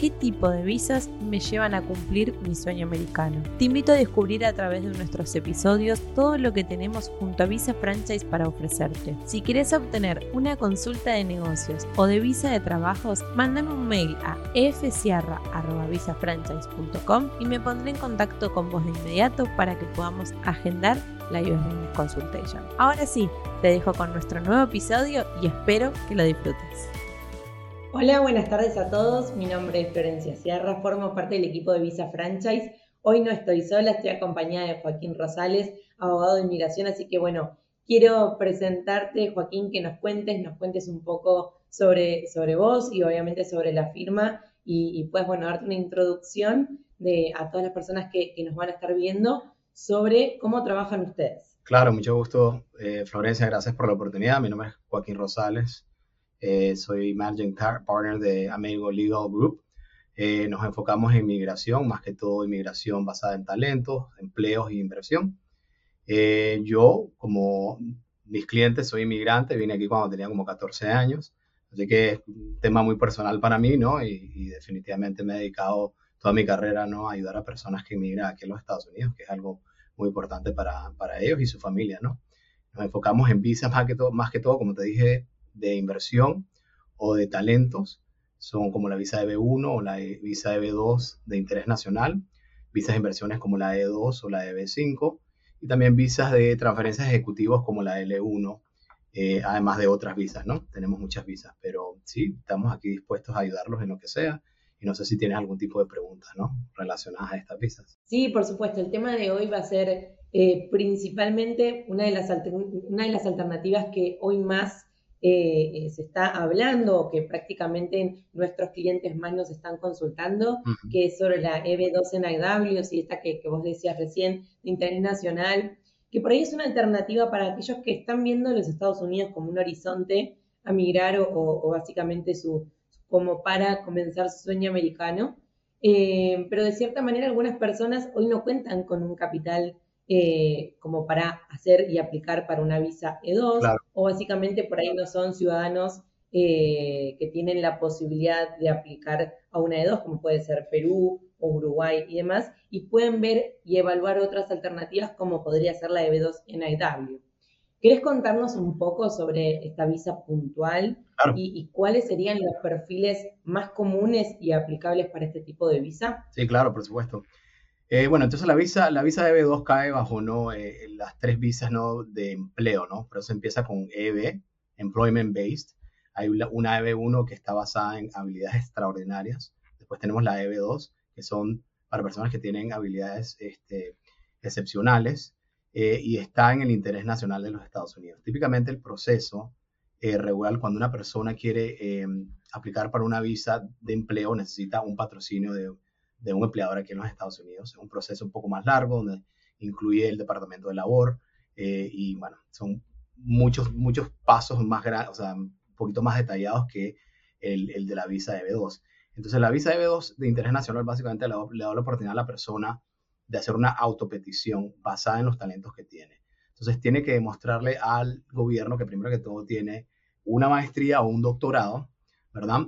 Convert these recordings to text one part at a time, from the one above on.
qué tipo de visas me llevan a cumplir mi sueño americano. Te invito a descubrir a través de nuestros episodios todo lo que tenemos junto a Visa Franchise para ofrecerte. Si quieres obtener una consulta de negocios o de visa de trabajos, mándame un mail a fsierra.visafranchise.com y me pondré en contacto con vos de inmediato para que podamos agendar la US Consultation. Ahora sí, te dejo con nuestro nuevo episodio y espero que lo disfrutes. Hola, buenas tardes a todos. Mi nombre es Florencia Sierra, formo parte del equipo de Visa Franchise. Hoy no estoy sola, estoy acompañada de Joaquín Rosales, abogado de inmigración, así que bueno, quiero presentarte, Joaquín, que nos cuentes, nos cuentes un poco sobre, sobre vos y obviamente sobre la firma y, pues bueno, darte una introducción de, a todas las personas que, nos van a estar viendo sobre cómo trabajan ustedes. Claro, mucho gusto, eh, Florencia, gracias por la oportunidad. Mi nombre es Joaquín Rosales, eh, soy Managing Partner de Amigo Legal Group. Eh, nos enfocamos en inmigración, más que todo inmigración basada en talentos, empleos y inversión. Eh, yo, como mis clientes, soy inmigrante, vine aquí cuando tenía como 14 años, así que es un tema muy personal para mí, ¿no? Y, definitivamente me he dedicado toda mi carrera, ¿no? A ayudar a personas que inmigran aquí en los Estados Unidos, que es algo muy importante para, para ellos y su familia, ¿no? Nos enfocamos en visas más que todo, más que todo, como te dije, de inversión o de talentos son como la visa de B1 o la visa de B2 de interés nacional, visas de inversiones como la E2 o la de B5 y también visas de transferencias ejecutivos como la L1, eh, además de otras visas, ¿no? Tenemos muchas visas, pero sí, estamos aquí dispuestos a ayudarlos en lo que sea. Y no sé si tienes algún tipo de preguntas, ¿no? Relacionadas a estas visas. Sí, por supuesto. El tema de hoy va a ser eh, principalmente una de, las una de las alternativas que hoy más eh, eh, se está hablando, que prácticamente nuestros clientes más nos están consultando, que es sobre la EB2 en IW, y esta que, vos decías recién, de interés nacional, que por ahí es una alternativa para aquellos que están viendo los Estados Unidos como un horizonte a migrar o, básicamente su, como para comenzar su sueño americano. Eh, pero de cierta manera algunas personas hoy no cuentan con un capital eh, como para hacer y aplicar para una visa E2, o básicamente por ahí no son ciudadanos eh, que tienen la posibilidad de aplicar a una E2, como puede ser Perú o Uruguay y demás, y pueden ver y evaluar otras alternativas como podría ser la EB2 en IW. ¿Querés contarnos un poco sobre esta visa puntual y, y, cuáles serían los perfiles más comunes y aplicables para este tipo de visa? Sí, claro, por supuesto. Eh, bueno, entonces la visa, la visa de B2 cae bajo ¿no? Eh, las tres visas ¿no? de empleo, ¿no? Pero se empieza con EB, Employment Based. Hay una EB1 que está basada en habilidades extraordinarias. Después tenemos la EB2, que son para personas que tienen habilidades este, excepcionales eh, y está en el interés nacional de los Estados Unidos. Típicamente el proceso regular, cuando una persona quiere aplicar para una visa de empleo, necesita un patrocinio de de un empleador aquí en los Estados Unidos. Es un proceso un poco más largo donde incluye el departamento de labor eh, y bueno, son muchos, muchos pasos más grandes, o sea, un poquito más detallados que el, el, de la visa de B2. Entonces la visa de B2 de interés nacional básicamente le, le da la oportunidad a la persona de hacer una autopetición basada en los talentos que tiene. Entonces tiene que demostrarle al gobierno que primero que todo tiene una maestría o un doctorado, ¿verdad?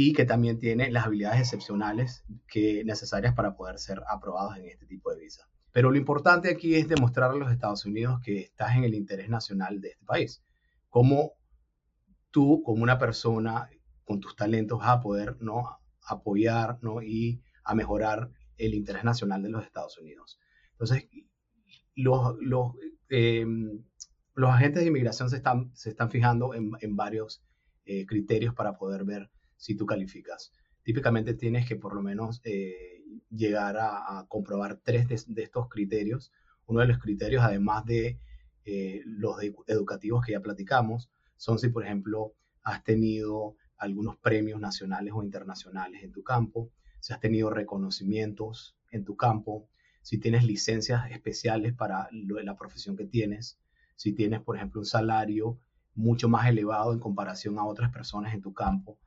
Y que también tiene las habilidades excepcionales que necesarias para poder ser aprobados en este tipo de visa. Pero lo importante aquí es demostrar a los Estados Unidos que estás en el interés nacional de este país. Cómo tú, como una persona con tus talentos, vas a poder ¿no? apoyar ¿no? y a mejorar el interés nacional de los Estados Unidos. Entonces, los, los, em, los agentes de inmigración se están, se están fijando en, en varios eh, criterios para poder ver si tú calificas. Típicamente tienes que por lo menos eh, llegar a, comprobar tres de, estos criterios. Uno de los criterios, además de eh, los educativos que ya platicamos, son si, por ejemplo, has tenido algunos premios nacionales o internacionales en tu campo, si has tenido reconocimientos en tu campo, si tienes licencias especiales para la profesión que tienes, si tienes, por ejemplo, un salario mucho más elevado en comparación a otras personas en tu campo.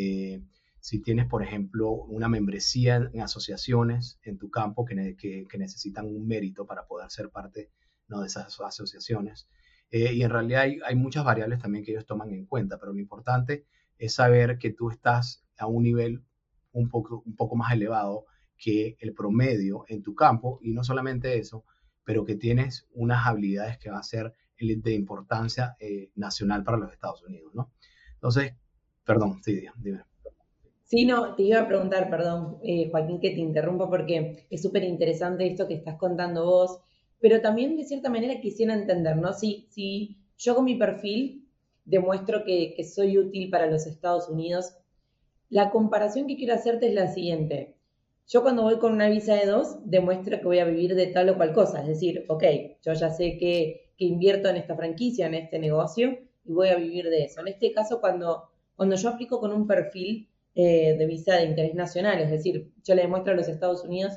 Eh, si tienes, por ejemplo, una membresía en asociaciones en tu campo que, que, necesitan un mérito para poder ser parte ¿no? de esas asociaciones. Eh, y en realidad hay, muchas variables también que ellos toman en cuenta, pero lo importante es saber que tú estás a un nivel un poco, un poco más elevado que el promedio en tu campo y no solamente eso, pero que tienes unas habilidades que van a ser de importancia eh, nacional para los Estados Unidos, ¿no? Entonces, perdón, sí, dime. Sí, no, te iba a preguntar, perdón, eh, Joaquín, que te interrumpa porque es súper interesante esto que estás contando vos, pero también de cierta manera quisiera entender, ¿no? Si, si yo con mi perfil demuestro que, que soy útil para los Estados Unidos, la comparación que quiero hacerte es la siguiente. Yo cuando voy con una visa de dos, demuestro que voy a vivir de tal o cual cosa. Es decir, ok, yo ya sé que, invierto en esta franquicia, en este negocio, y voy a vivir de eso. En este caso, cuando, cuando yo aplico con un perfil eh, de visa de interés nacional, es decir, yo le demuestro a los Estados Unidos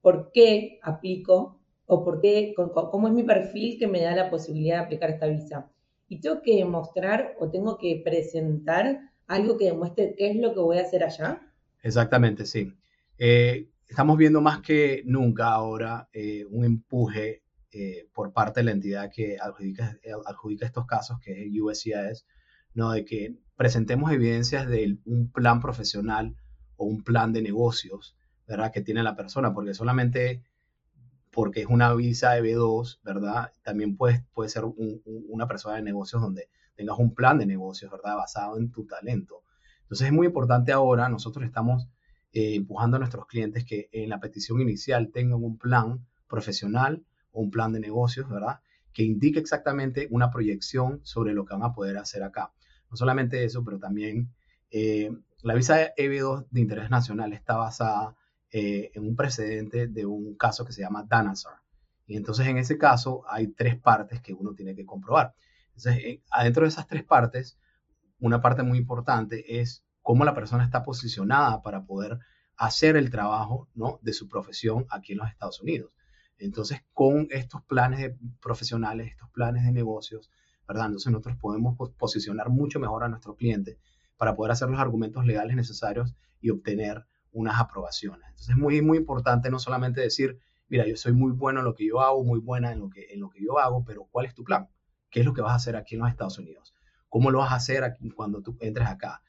por qué aplico o por qué, cómo es mi perfil que me da la posibilidad de aplicar esta visa. Y tengo que demostrar o tengo que presentar algo que demuestre qué es lo que voy a hacer allá. Exactamente, sí. Eh, estamos viendo más que nunca ahora eh, un empuje por parte de la entidad que adjudica, adjudica, estos casos, que es el USCIS, ¿no? de que presentemos evidencias de un plan profesional o un plan de negocios ¿verdad? que tiene la persona, porque solamente porque es una visa de B2, ¿verdad? También puede, puede ser una persona de negocios donde tengas un plan de negocios, ¿verdad? Basado en tu talento. Entonces es muy importante ahora, nosotros estamos eh, empujando a nuestros clientes que en la petición inicial tengan un plan profesional o un plan de negocios, ¿verdad? Que indique exactamente una proyección sobre lo que van a poder hacer acá. Solamente eso, pero también eh, la visa EB2 de interés nacional está basada eh, en un precedente de un caso que se llama Danazar. Y entonces en ese caso hay tres partes que uno tiene que comprobar. Entonces, adentro de esas tres partes, una parte muy importante es cómo la persona está posicionada para poder hacer el trabajo ¿no? de su profesión aquí en los Estados Unidos. Entonces, con estos planes profesionales, estos planes de negocios, ¿verdad? Entonces nosotros podemos posicionar mucho mejor a nuestro cliente para poder hacer los argumentos legales necesarios y obtener unas aprobaciones. Entonces es muy, muy importante no solamente decir, mira, yo soy muy bueno en lo que yo hago, muy buena en lo que, en lo que yo hago, pero ¿cuál es tu plan? ¿Qué es lo que vas a hacer aquí en los Estados Unidos? ¿Cómo lo vas a hacer aquí cuando tú entres acá?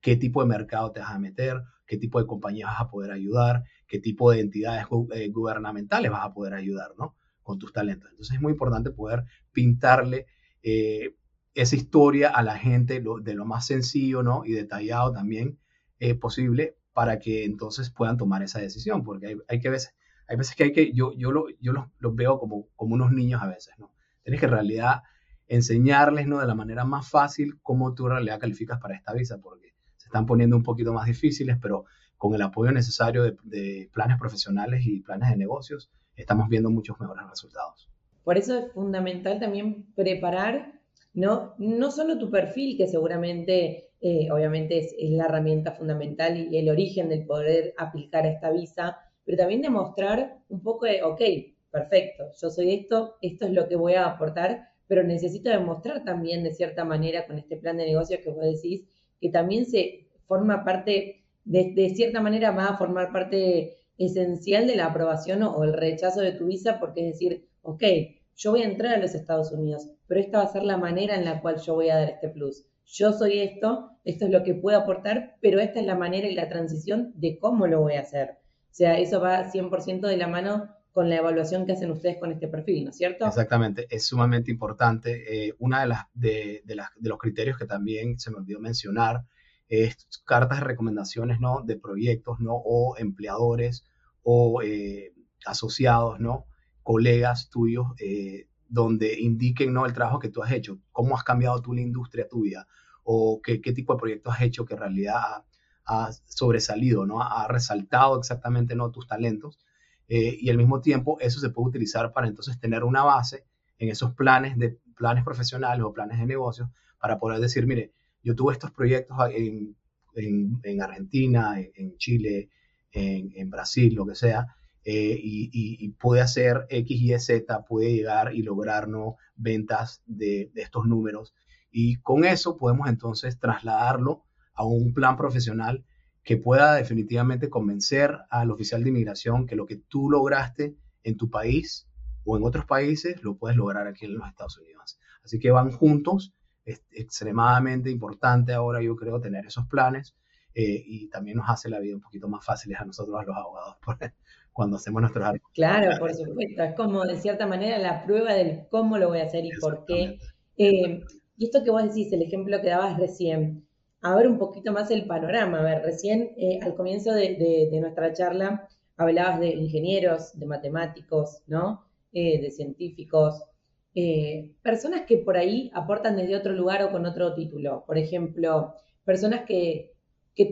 qué tipo de mercado te vas a meter, qué tipo de compañías vas a poder ayudar, qué tipo de entidades eh, gubernamentales vas a poder ayudar, ¿no? Con tus talentos. Entonces es muy importante poder pintarle eh, esa historia a la gente de lo más sencillo, ¿no? Y detallado también eh, posible para que entonces puedan tomar esa decisión, porque hay, que veces, hay veces que hay que, yo, yo, lo, yo los, los, veo como, como unos niños a veces, ¿no? Tienes que en realidad enseñarles, ¿no? De la manera más fácil cómo tú en realidad calificas para esta visa, porque están poniendo un poquito más difíciles, pero con el apoyo necesario de, planes profesionales y planes de negocios, estamos viendo muchos mejores resultados. Por eso es fundamental también preparar no, no solo tu perfil, que seguramente, eh, obviamente, es, la herramienta fundamental y el origen del poder aplicar esta visa, pero también demostrar un poco de, ok, perfecto, yo soy esto, esto es lo que voy a aportar, pero necesito demostrar también de cierta manera con este plan de negocios que vos decís, que también se forma parte, de, cierta manera va a formar parte esencial de la aprobación o, el rechazo de tu visa, porque es decir, ok, yo voy a entrar a los Estados Unidos, pero esta va a ser la manera en la cual yo voy a dar este plus. Yo soy esto, esto es lo que puedo aportar, pero esta es la manera y la transición de cómo lo voy a hacer. O sea, eso va 100% de la mano con la evaluación que hacen ustedes con este perfil, ¿no es cierto? Exactamente, es sumamente importante. Eh, una de, las, de, las, de los criterios que también se me olvidó mencionar cartas de recomendaciones, ¿no? De proyectos, ¿no? O empleadores o eh, asociados, ¿no? Colegas tuyos, eh, donde indiquen, ¿no? El trabajo que tú has hecho, cómo has cambiado tú la industria tuya o qué, qué tipo de proyectos has hecho que en realidad ha, sobresalido, ¿no? Ha resaltado exactamente, ¿no? Tus talentos. Eh, y al mismo tiempo eso se puede utilizar para entonces tener una base en esos planes de planes profesionales o planes de negocios para poder decir, mire, yo tuve estos proyectos en, en, Argentina, en, Chile, en, Brasil, lo que sea, eh, y, puede hacer X, Y, Z, puede llegar y lograr ventas de, estos números. Y con eso podemos entonces trasladarlo a un plan profesional que pueda definitivamente convencer al oficial de inmigración que lo que tú lograste en tu país o en otros países lo puedes lograr aquí en los Estados Unidos. Así que van juntos. Es extremadamente importante ahora, yo creo, tener esos planes eh, y también nos hace la vida un poquito más fácil a nosotros, a los abogados, cuando hacemos nuestros artículos. Claro, por supuesto. Es como, de cierta manera, la prueba del cómo lo voy a hacer y por qué. Eh, y esto que vos decís, el ejemplo que dabas recién, a ver un poquito más el panorama. A ver, recién eh, al comienzo de, nuestra charla hablabas de ingenieros, de matemáticos, ¿no? Eh, de científicos, eh, personas que por ahí aportan desde otro lugar o con otro título. Por ejemplo, personas que,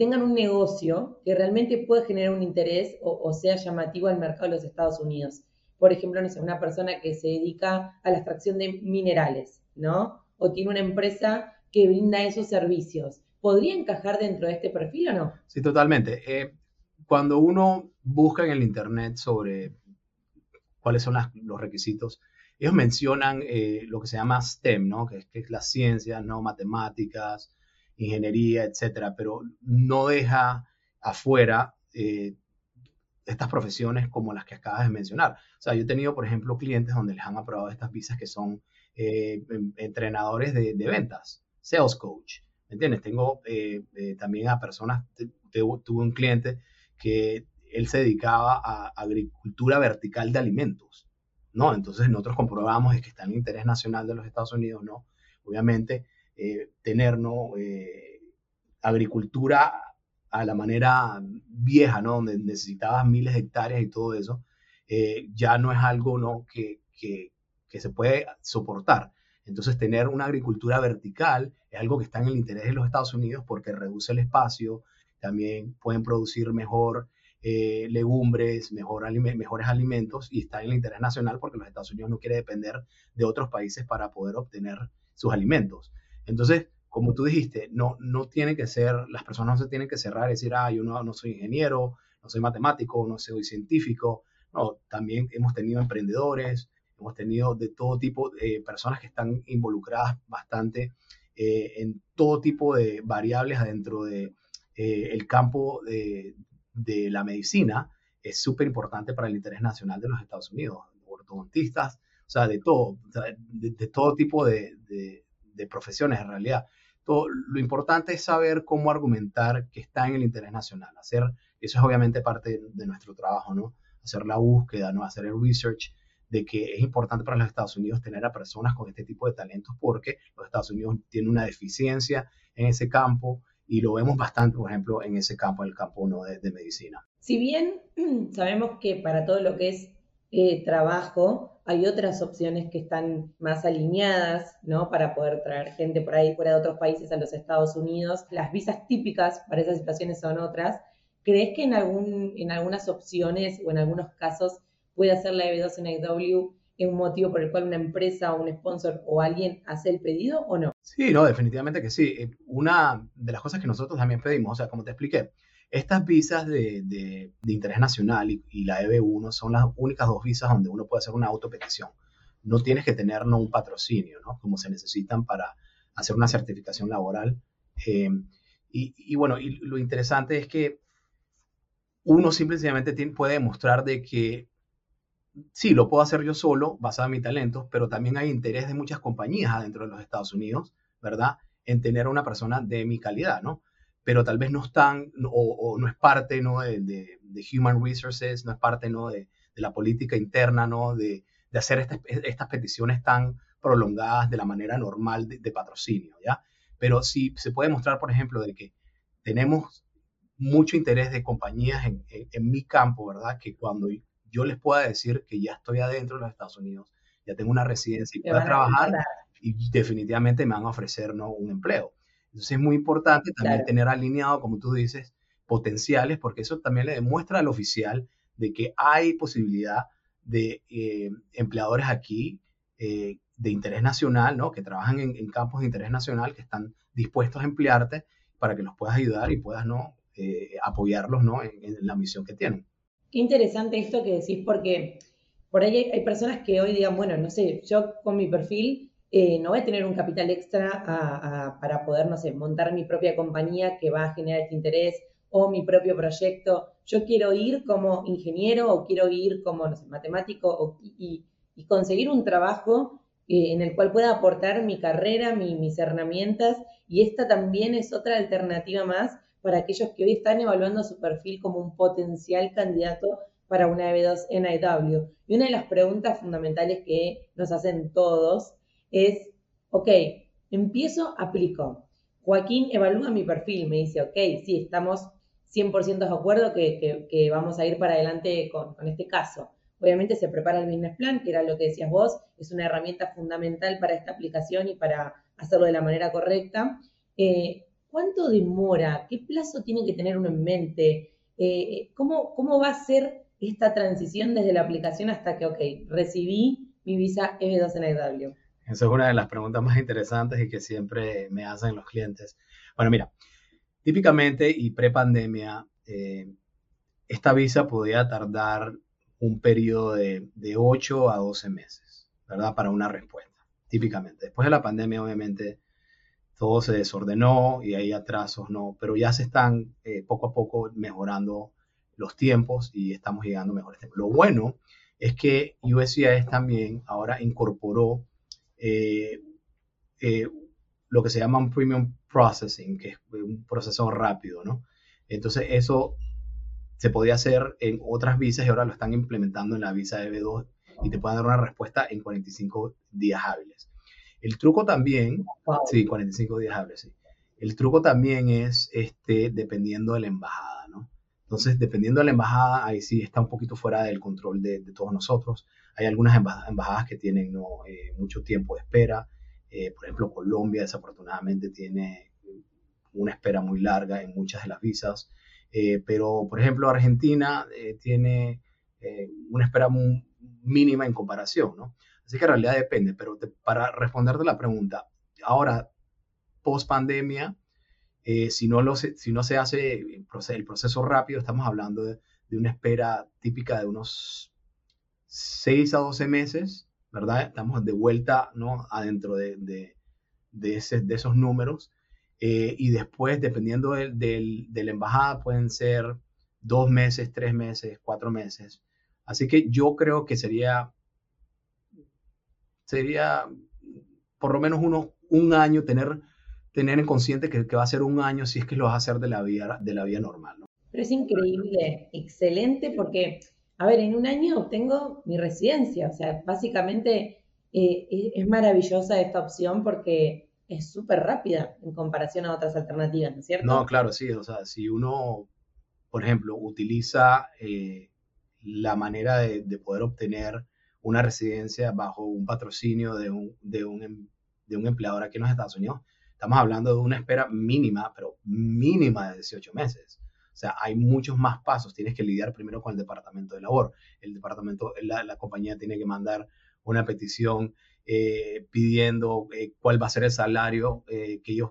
tengan un negocio que realmente pueda generar un interés o, sea llamativo al mercado de los Estados Unidos. Por ejemplo, no sé, una persona que se dedica a la extracción de minerales, ¿no? O tiene una empresa que brinda esos servicios. ¿podría encajar dentro de este perfil o no? Sí, totalmente. Eh, cuando uno busca en el Internet sobre cuáles son los requisitos, ellos mencionan eh, lo que se llama STEM, ¿no? Que que es las ciencias, ¿no? Matemáticas, ingeniería, etcétera, pero no deja afuera eh, estas profesiones como las que acabas de mencionar. O sea, yo he tenido, por ejemplo, clientes donde les han aprobado estas visas que son entrenadores de, de, ventas, sales coach, ¿Me entiendes? Tengo eh, eh, también a personas, tuve un cliente que él se dedicaba a agricultura vertical de alimentos, ¿no? Entonces nosotros comprobamos que está en el interés nacional de los Estados Unidos, ¿no? Obviamente, eh, tener, ¿no? agricultura a la manera vieja, ¿no? Donde necesitabas miles de hectáreas y todo eso, ya no es algo, ¿no? Que, que, que se puede soportar. Entonces, tener una agricultura vertical es algo que está en el interés de los Estados Unidos porque reduce el espacio, también pueden producir mejor eh, legumbres, mejor mejores alimentos y está en el interés nacional porque los Estados Unidos no quiere depender de otros países para poder obtener sus alimentos. Entonces, como tú dijiste, no, no tiene que ser, las personas no se tienen que cerrar y decir, ah, yo no, no soy ingeniero, no soy matemático, no soy científico. No, también hemos tenido emprendedores, Hemos tenido de todo tipo de personas que están involucradas bastante eh, en todo tipo de variables adentro de, eh, campo de, de, la medicina. Es súper importante para el interés nacional de los Estados Unidos. Ortodontistas, o sea, de todo, de, todo tipo de, profesiones en realidad. Todo, lo importante es saber cómo argumentar que está en el interés nacional. Hacer, eso es obviamente parte de nuestro trabajo, ¿no? Hacer la búsqueda, ¿no? Hacer el research de que es importante para los Estados Unidos tener a personas con este tipo de talentos porque los Estados Unidos tienen una deficiencia en ese campo y lo vemos bastante, por ejemplo, en ese campo, el campo ¿no? de, medicina. Si bien sabemos que para todo lo que es eh, trabajo hay otras opciones que están más alineadas, ¿no? Para poder traer gente por ahí fuera de otros países a los Estados Unidos. Las visas típicas para esas situaciones son otras. ¿Crees que en, algún, en algunas opciones o en algunos casos puede hacer la EB2 en es un motivo por el cual una empresa o un sponsor o alguien hace el pedido o no? Sí, no, definitivamente que sí. Eh, una de las cosas que nosotros también pedimos, o sea, como te expliqué, estas visas de, de, interés nacional y, la EB1 son las únicas dos visas donde uno puede hacer una autopetición. No tienes que tener no, un patrocinio, ¿no? Como se necesitan para hacer una certificación laboral. Eh, y, y, bueno, y lo interesante es que uno simplemente puede demostrar de que sí, lo puedo hacer yo solo, basado en mi talento, pero también hay interés de muchas compañías adentro de los Estados Unidos, ¿verdad? En tener una persona de mi calidad, ¿no? Pero tal vez no están o, no es parte, ¿no? De, de, Human Resources, no es parte, ¿no? De, de la política interna, ¿no? De, hacer estas peticiones tan prolongadas de la manera normal de, patrocinio, ¿ya? Pero sí se puede mostrar, por ejemplo, de que tenemos mucho interés de compañías en, en mi campo, ¿verdad? Que cuando yo les pueda decir que ya estoy adentro de los Estados Unidos, ya tengo una residencia y puedo trabajar y definitivamente me van a ofrecer ¿no? un empleo. Entonces es muy importante también tener alineado, como tú dices, potenciales, porque eso también le demuestra al oficial de que hay posibilidad de eh, empleadores aquí eh, de interés nacional, ¿no? que trabajan en, campos de interés nacional, que están dispuestos a emplearte para que los puedas ayudar y puedas ¿no? Eh, apoyarlos ¿no? en la misión que tienen. Qué interesante esto que decís, porque por ahí hay, personas que hoy digan, bueno, no sé, yo con mi perfil eh, no voy a tener un capital extra para poder, no sé, montar mi propia compañía que va a generar este interés o mi propio proyecto. Yo quiero ir como ingeniero o quiero ir como, matemático y, conseguir un trabajo eh, en el cual pueda aportar mi carrera, mis herramientas y esta también es otra alternativa más para aquellos que hoy están evaluando su perfil como un potencial candidato para una EB2 NIW. Y una de las preguntas fundamentales que nos hacen todos es, ok, empiezo, aplico. Joaquín evalúa mi perfil, me dice, ok, sí, estamos 100% de acuerdo que, vamos a ir para adelante con, este caso. Obviamente se prepara el business plan, que era lo que decías vos, es una herramienta fundamental para esta aplicación y para hacerlo de la manera correcta. Eh, ¿Cuánto demora? ¿Qué plazo tiene que tener uno en mente? Eh, ¿cómo, ¿Cómo va a ser esta transición desde la aplicación hasta que, ok, recibí mi visa EB2 NIW? Esa es una de las preguntas más interesantes y que siempre me hacen los clientes. Bueno, mira, típicamente y pre-pandemia, eh, esta visa podía tardar un periodo de, de 8 a 12 meses, ¿verdad? Para una respuesta, típicamente. Después de la pandemia, obviamente, todo se desordenó y hay atrasos, ¿no? Pero ya se están eh, poco a poco mejorando los tiempos y estamos llegando a mejores tiempos. Lo bueno es que USCIS también ahora incorporó eh, eh, lo que se llama un premium processing, que es un proceso rápido, ¿no? Entonces eso se podía hacer en otras visas y ahora lo están implementando en la visa EB2 y te pueden dar una respuesta en 45 días hábiles. El truco también, sí, 45 días hábiles, sí. El truco también es este, dependiendo de la embajada, ¿no? Entonces, dependiendo de la embajada, ahí sí está un poquito fuera del control de, todos nosotros. Hay algunas embajadas que tienen ¿no? Eh, mucho tiempo de espera. Eh, por ejemplo, Colombia desafortunadamente tiene una espera muy larga en muchas de las visas. Eh, pero, por ejemplo, Argentina tiene una espera mínima en comparación, ¿no? Así que en realidad depende. Pero para responderte la pregunta, ahora, post pandemia, eh, si, no se, hace el proceso, rápido, estamos hablando de, una espera típica de unos 6 a 12 meses, ¿verdad? Estamos de vuelta, ¿no? Adentro de esos números. Eh, y después, dependiendo de, la embajada, pueden ser dos meses, tres meses, cuatro meses. Así que yo creo que sería, sería por lo menos uno, un año tener tener en consciente que, va a ser un año si es que lo vas a hacer de la vía, de la vía normal. ¿no? Pero es increíble, excelente, porque, a ver, en un año obtengo mi residencia, o sea, básicamente eh, es maravillosa esta opción porque es súper rápida en comparación a otras alternativas, ¿no es cierto? No, claro, sí, o sea, si uno, por ejemplo, utiliza eh, la manera de, de, poder obtener una residencia bajo un patrocinio de un, de un, em, de un empleador aquí en los Estados Unidos, Estamos hablando de una espera mínima, pero mínima de 18 meses. O sea, hay muchos más pasos. Tienes que lidiar primero con el departamento de labor. El departamento, la, compañía tiene que mandar una petición eh, pidiendo eh, cuál va a ser el salario eh, que ellos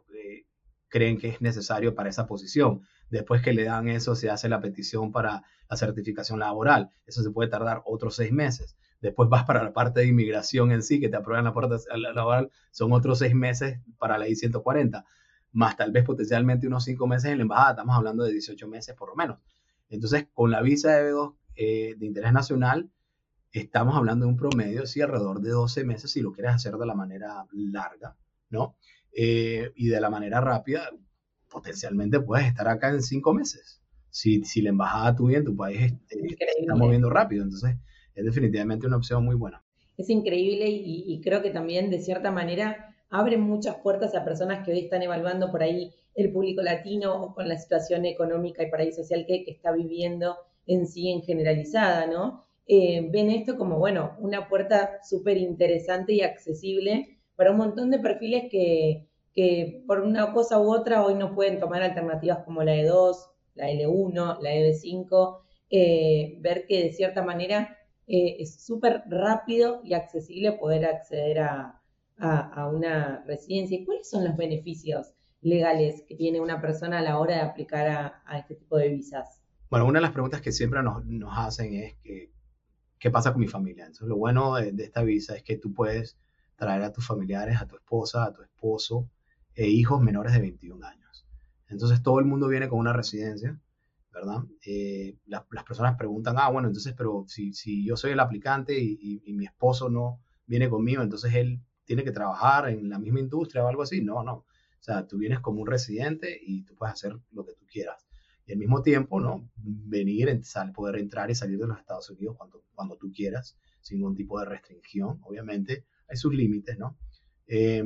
creen que es necesario para esa posición. Después que le dan eso, se hace la petición para la certificación laboral. Eso se puede tardar otros seis meses. Después vas para la parte de inmigración en sí, que te aprueban la puerta laboral, son otros seis meses para la I-140, más tal vez potencialmente unos cinco meses en la embajada, estamos hablando de 18 meses por lo menos. Entonces, con la visa de B2 eh, de interés nacional, estamos hablando de un promedio, sí, alrededor de 12 meses si lo quieres hacer de la manera larga, ¿no? Eh, y de la manera rápida, potencialmente puedes estar acá en cinco meses. Si, si la embajada tuya en tu país eh, está moviendo rápido, entonces es definitivamente una opción muy buena. Es increíble y, creo que también de cierta manera abre muchas puertas a personas que hoy están evaluando por ahí el público latino o con la situación económica y por social que, está viviendo en sí en generalizada, ¿no? Eh, ven esto como, bueno, una puerta súper interesante y accesible para un montón de perfiles que, que por una cosa u otra hoy no pueden tomar alternativas como la E2, la L1, la EB5, eh, ver que de cierta manera eh, es súper rápido y accesible poder acceder a, una residencia. ¿Cuáles son los beneficios legales que tiene una persona a la hora de aplicar a, este tipo de visas? Bueno, una de las preguntas que siempre nos, hacen es que, ¿qué pasa con mi familia? Entonces, lo bueno de, esta visa es que tú puedes traer a tus familiares, a tu esposa, a tu esposo e hijos menores de 21 años. Entonces todo el mundo viene con una residencia, Eh, las, personas preguntan, ah, bueno, entonces, pero si, yo soy el aplicante y, y, mi esposo no viene conmigo, entonces él tiene que trabajar en la misma industria o algo así. No, no. O sea, tú vienes como un residente y tú puedes hacer lo que tú quieras. Y al mismo tiempo, ¿no? Venir, poder entrar y salir de los Estados Unidos cuando, cuando tú quieras, sin ningún tipo de restricción. Obviamente, hay sus límites, ¿no? Eh,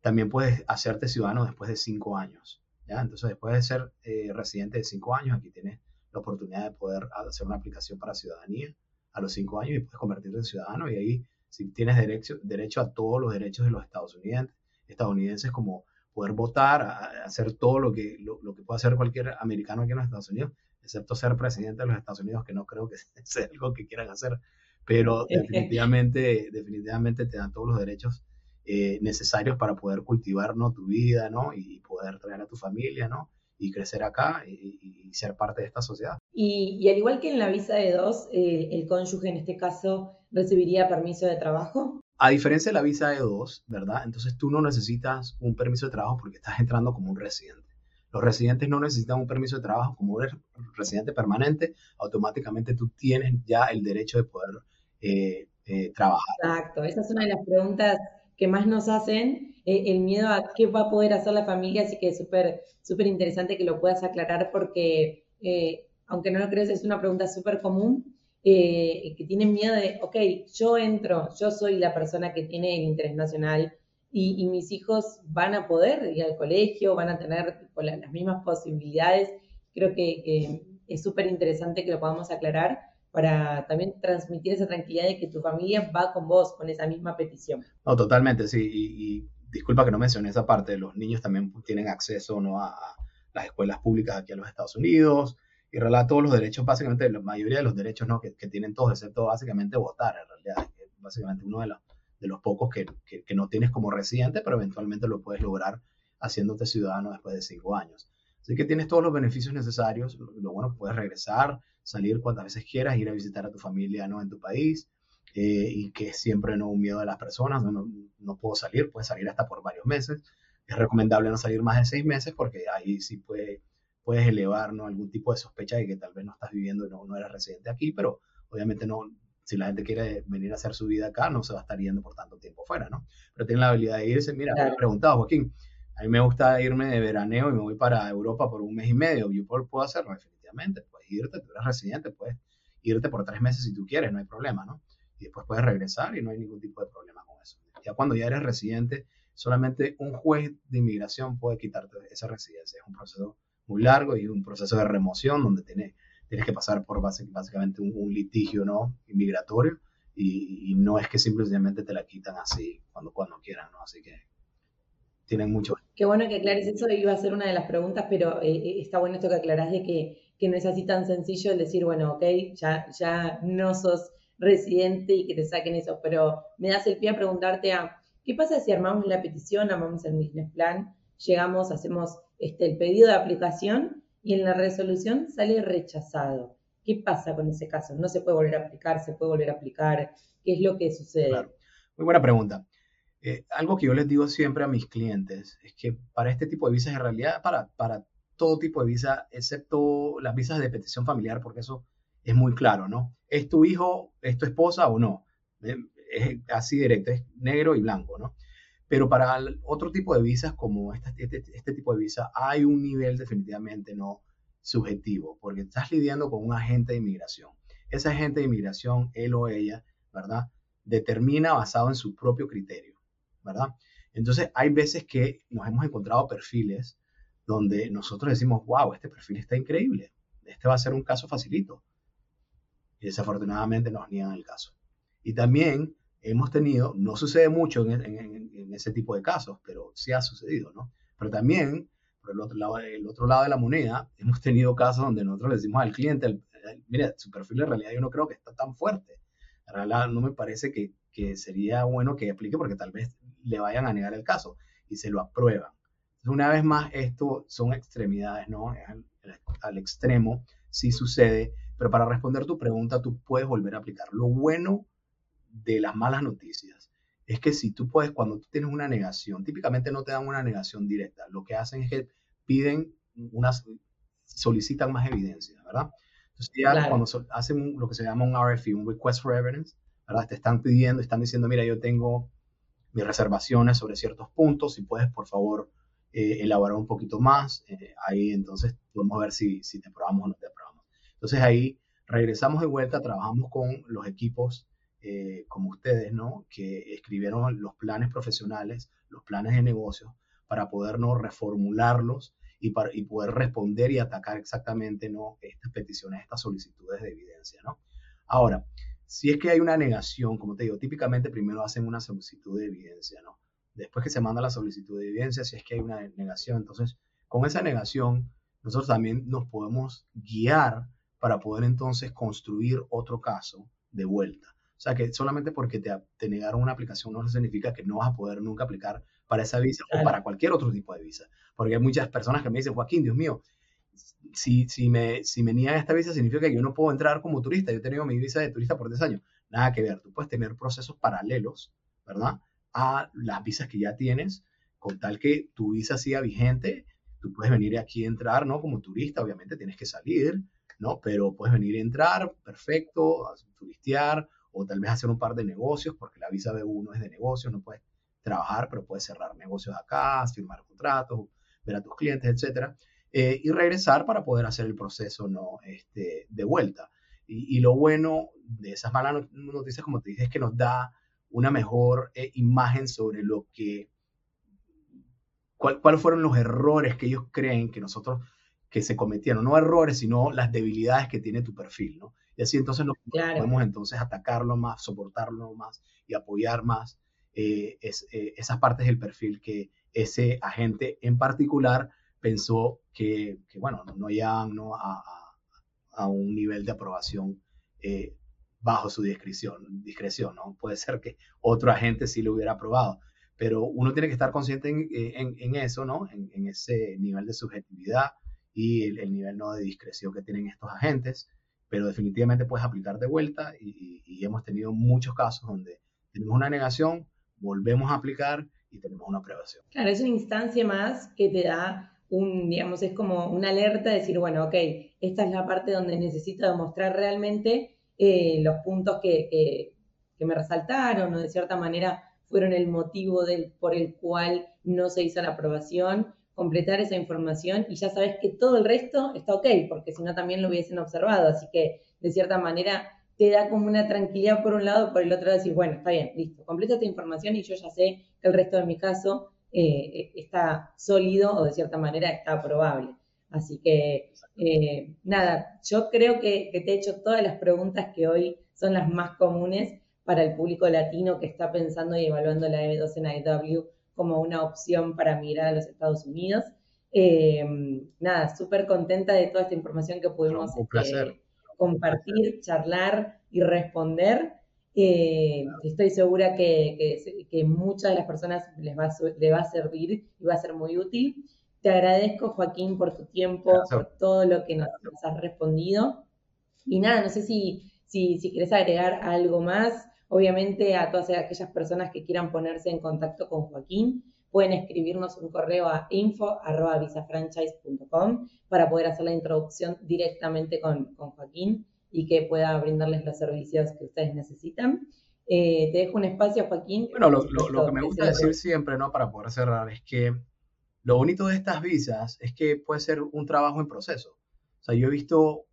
también puedes hacerte ciudadano después de cinco años. ¿Ya? Entonces, después de ser eh, residente de cinco años, aquí tienes la oportunidad de poder hacer una aplicación para ciudadanía a los cinco años y puedes convertirte en ciudadano. Y ahí, si tienes derecho, derecho a todos los derechos de los estadounidenses, estadounidenses como poder votar, hacer todo lo que, lo, que puede hacer cualquier americano aquí en los Estados Unidos, excepto ser presidente de los Estados Unidos, que no creo que sea algo que quieran hacer, pero definitivamente, definitivamente te dan todos los derechos eh, necesarios para poder cultivar ¿no? tu vida ¿no? y poder traer a tu familia ¿no? y crecer acá y, ser parte de esta sociedad. Y, al igual que en la visa de dos, eh, el cónyuge en este caso recibiría permiso de trabajo. A diferencia de la visa de dos, ¿verdad? Entonces tú no necesitas un permiso de trabajo porque estás entrando como un residente. Los residentes no necesitan un permiso de trabajo como eres residente permanente, automáticamente tú tienes ya el derecho de poder eh, trabajar. Exacto, esa es una de las preguntas que más nos hacen, eh, el miedo a qué va a poder hacer la familia, así que es súper súper interesante que lo puedas aclarar porque, eh, aunque no lo crees, es una pregunta súper común, eh, que tienen miedo de, ok, yo entro, yo soy la persona que tiene el interés nacional y, mis hijos van a poder ir al colegio, van a tener las mismas posibilidades. Creo que es súper interesante que lo podamos aclarar para también transmitir esa tranquilidad de que tu familia va con vos con esa misma petición. No, totalmente, sí. Y, disculpa que no mencioné esa parte, los niños también tienen acceso ¿no? a, las escuelas públicas aquí en los Estados Unidos y relata todos los derechos, básicamente la mayoría de los derechos ¿no? que, tienen todos, excepto básicamente votar, en realidad, es básicamente uno de los, de los pocos que, que, no tienes como residente, pero eventualmente lo puedes lograr haciéndote ciudadano después de cinco años. Así que tienes todos los beneficios necesarios, lo, lo bueno, puedes regresar, salir cuantas veces quieras, ir a visitar a tu familia ¿no? en tu país, eh, y que siempre no un miedo de las personas, no, no, puedo salir, puedes salir hasta por varios meses. Es recomendable no salir más de seis meses porque ahí sí puede, puedes elevar ¿no? algún tipo de sospecha de que tal vez no estás viviendo no, no eres residente aquí, pero obviamente no, si la gente quiere venir a hacer su vida acá, no se va a estar yendo por tanto tiempo fuera, ¿no? Pero tiene la habilidad de irse. Mira, me he preguntado, Joaquín, a mí me gusta irme de veraneo y me voy para Europa por un mes y medio. ¿Yo puedo hacerlo? Definitivamente. Puedes irte, tú eres residente, puedes irte por tres meses si tú quieres, no hay problema, ¿no? Y después puedes regresar y no hay ningún tipo de problema con eso. Ya cuando ya eres residente, solamente un juez de inmigración puede quitarte esa residencia. Es un proceso muy largo y un proceso de remoción donde tienes, tienes que pasar por básicamente un, litigio ¿no? inmigratorio y, y, no es que simplemente te la quitan así cuando, cuando quieran, ¿no? Así que tienen mucho. Qué bueno que aclares eso, iba a ser una de las preguntas, pero eh, eh, está bueno esto que aclarás de que, que, no es así tan sencillo el decir, bueno, ok, ya, ya no sos residente y que te saquen eso, pero me das el pie a preguntarte a, ¿qué pasa si armamos la petición, armamos el business plan, llegamos, hacemos este, el pedido de aplicación y en la resolución sale rechazado? ¿Qué pasa con ese caso? ¿No se puede volver a aplicar? ¿Se puede volver a aplicar? ¿Qué es lo que sucede? Muy buena pregunta. Eh, algo que yo les digo siempre a mis clientes es que para este tipo de visas, en realidad para, para todo tipo de visa, excepto las visas de petición familiar, porque eso es muy claro, ¿no? ¿Es tu hijo, es tu esposa o no? Eh, es así directo, es negro y blanco, ¿no? Pero para otro tipo de visas, como este, este, este, tipo de visa, hay un nivel definitivamente no subjetivo, porque estás lidiando con un agente de inmigración. Ese agente de inmigración, él o ella, ¿verdad? Determina basado en su propio criterio. ¿Verdad? Entonces, hay veces que nos hemos encontrado perfiles donde nosotros decimos, wow, este perfil está increíble, este va a ser un caso facilito. Y desafortunadamente nos niegan el caso. Y también hemos tenido, no sucede mucho en, ese tipo de casos, pero sí ha sucedido, ¿no? Pero también, por el otro lado, el otro lado de la moneda, hemos tenido casos donde nosotros le decimos al cliente, mira, su perfil en realidad yo no creo que está tan fuerte. En realidad no me parece que, que sería bueno que aplique porque tal vez le vayan a negar el caso y se lo aprueban. Una vez más, esto son extremidades, ¿no? Al, extremo sí sucede, pero para responder tu pregunta, tú puedes volver a aplicar. Lo bueno de las malas noticias es que si tú puedes, cuando tú tienes una negación, típicamente no te dan una negación directa, lo que hacen es que piden unas, solicitan más evidencia, ¿verdad? Entonces ya cuando hacen lo que se llama un RFE, un Request for Evidence, ¿verdad? Te están pidiendo, están diciendo, mira, yo tengo mis reservaciones sobre ciertos puntos, si puedes, por favor, eh, elaborar un poquito más, eh, ahí entonces podemos ver si, si te aprobamos o no te aprobamos. Entonces ahí regresamos de vuelta, trabajamos con los equipos eh, como ustedes, ¿no? Que escribieron los planes profesionales, los planes de negocio, para podernos reformularlos y, para, y poder responder y atacar exactamente, ¿no? Estas peticiones, estas solicitudes de evidencia, ¿no? Ahora, si es que hay una negación, como te digo, típicamente primero hacen una solicitud de evidencia, ¿no? Después que se manda la solicitud de evidencia, si es que hay una negación, entonces con esa negación nosotros también nos podemos guiar para poder entonces construir otro caso de vuelta. O sea, que solamente porque te, negaron una aplicación no significa que no vas a poder nunca aplicar para esa visa o para cualquier otro tipo de visa. Porque hay muchas personas que me dicen, Joaquín, Dios mío, si, si, me, si me niegan esta visa significa que yo no puedo entrar como turista. Yo he tenido mi visa de turista por 10 años. Nada que ver. Tú puedes tener procesos paralelos, ¿verdad? A las visas que ya tienes, con tal que tu visa siga vigente. Tú puedes venir aquí a entrar, ¿no? Como turista, obviamente tienes que salir, ¿no? Pero puedes venir a entrar, perfecto, a turistear o tal vez hacer un par de negocios, porque la visa B1 es de negocios, no puedes trabajar, pero puedes cerrar negocios acá, firmar contratos, ver a tus clientes, etcétera, eh, y regresar para poder hacer el proceso ¿no? este, de vuelta. Y, lo bueno de esas malas noticias, como te dije, es que nos da una mejor eh, imagen sobre lo que, cuáles fueron los errores que ellos creen que nosotros, que se cometieron, no errores, sino las debilidades que tiene tu perfil, ¿no? Y así entonces nos podemos entonces atacarlo más, soportarlo más y apoyar más eh, eh, esas partes del perfil que ese agente en particular pensó que, bueno, no llegan ¿no? A, a, un nivel de aprobación eh, bajo su discreción, discreción, ¿no? Puede ser que otro agente sí lo hubiera aprobado, pero uno tiene que estar consciente en, en, eso, ¿no? En, en, ese nivel de subjetividad y el, el, nivel ¿no? de discreción que tienen estos agentes pero definitivamente puedes aplicar de vuelta y, hemos tenido muchos casos donde tenemos una negación, volvemos a aplicar y tenemos una aprobación. Claro, es una instancia más que te da un, digamos, es como una alerta de decir, bueno, ok, esta es la parte donde necesito demostrar realmente eh, los puntos que, que, que, me resaltaron o de cierta manera fueron el motivo del, por el cual no se hizo la aprobación completar esa información y ya sabes que todo el resto está ok, porque si no también lo hubiesen observado. Así que de cierta manera te da como una tranquilidad por un lado, por el otro decir, bueno, está bien, listo, completa esta información y yo ya sé que el resto de mi caso eh, está sólido o de cierta manera está probable. Así que, eh, nada, yo creo que, que, te he hecho todas las preguntas que hoy son las más comunes para el público latino que está pensando y evaluando la M2 en IW como una opción para migrar a los Estados Unidos. Eh, nada, súper contenta de toda esta información que pudimos este, compartir, charlar y responder. Estoy segura que, que, muchas de las personas les va, a, va a servir y va a ser muy útil. Te agradezco, Joaquín, por tu tiempo, por todo lo que nos, has respondido. Y nada, no sé si, si, si quieres agregar algo más. Obviamente a todas aquellas personas que quieran ponerse en contacto con Joaquín, pueden escribirnos un correo a info.visafranchise.com para poder hacer la introducción directamente con, Joaquín y que pueda brindarles los servicios que ustedes necesitan. Eh, te dejo un espacio, Joaquín. Bueno, lo, que me gusta decir siempre, ¿no? Para poder cerrar, es que lo bonito de estas visas es que puede ser un trabajo en proceso. O sea, yo he visto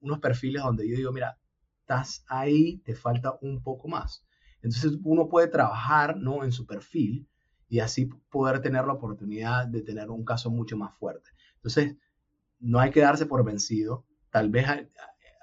unos perfiles donde yo digo, mira, estás ahí, te falta un poco más. Entonces uno puede trabajar ¿no? en su perfil y así poder tener la oportunidad de tener un caso mucho más fuerte. Entonces, no hay que darse por vencido. Tal vez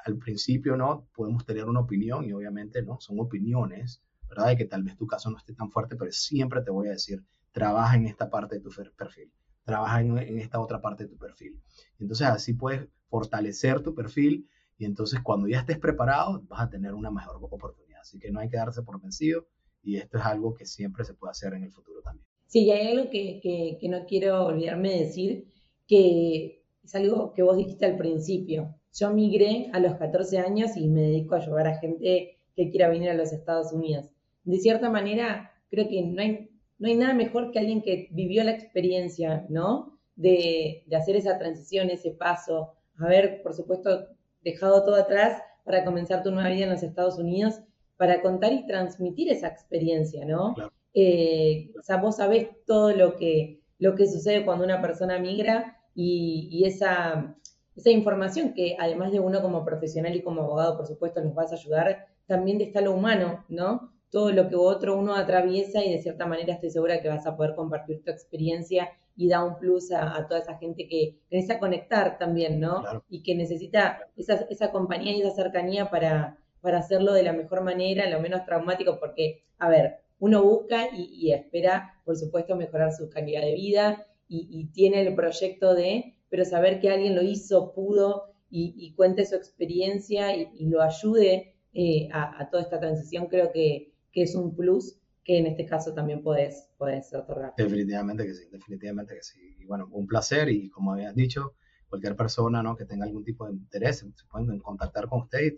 al, principio no podemos tener una opinión y obviamente no, son opiniones, ¿verdad? De que tal vez tu caso no esté tan fuerte, pero siempre te voy a decir, trabaja en esta parte de tu perfil, trabaja en, esta otra parte de tu perfil. Entonces, así puedes fortalecer tu perfil y entonces cuando ya estés preparado vas a tener una mejor oportunidad. Así que no hay que darse por vencido y esto es algo que siempre se puede hacer en el futuro también. Sí, y hay algo que, que, no quiero olvidarme de decir, que es algo que vos dijiste al principio. Yo migré a los 14 años y me dedico a ayudar a gente que quiera venir a los Estados Unidos. De cierta manera, creo que no hay, no hay nada mejor que alguien que vivió la experiencia, ¿no? De, de hacer esa transición, ese paso, haber, por supuesto, dejado todo atrás para comenzar tu nueva vida en los Estados Unidos, para contar y transmitir esa experiencia, ¿no? Eh, o sea, vos sabés todo lo que, lo que sucede cuando una persona migra y, esa, esa información que además de uno como profesional y como abogado, por supuesto, nos vas a ayudar, también está lo humano, ¿no? Todo lo que otro uno atraviesa y de cierta manera estoy segura que vas a poder compartir tu experiencia y da un plus a, toda esa gente que necesita conectar también, ¿no? Y que necesita esa, esa compañía y esa cercanía para, para hacerlo de la mejor manera, lo menos traumático, porque, a ver, uno busca y, espera, por supuesto, mejorar su calidad de vida y, tiene el proyecto de, pero saber que alguien lo hizo, pudo y, cuente su experiencia y, lo ayude eh, a, toda esta transición, creo que, es un plus que en este caso también puedes, puedes otorgar. Definitivamente que sí, definitivamente que sí. Y bueno, un placer y como habías dicho, cualquier persona ¿no? que tenga algún tipo de interés se pueden contactar con usted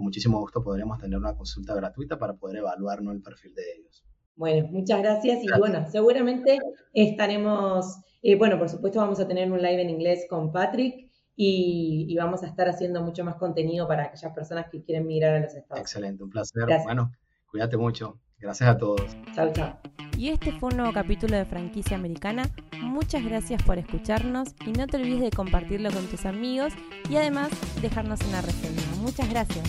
con muchísimo gusto podremos tener una consulta gratuita para poder evaluar el perfil de ellos. Bueno, muchas gracias y bueno, seguramente estaremos, eh, bueno, por supuesto vamos a tener un live en inglés con Patrick y, vamos a estar haciendo mucho más contenido para aquellas personas que quieren migrar a los Estados Excelente, un placer. Bueno, cuídate mucho. Gracias a todos. Chao, chao. Y este fue un nuevo capítulo de Franquicia Americana. Muchas gracias por escucharnos y no te olvides de compartirlo con tus amigos y además dejarnos una reseña. Muchas gracias.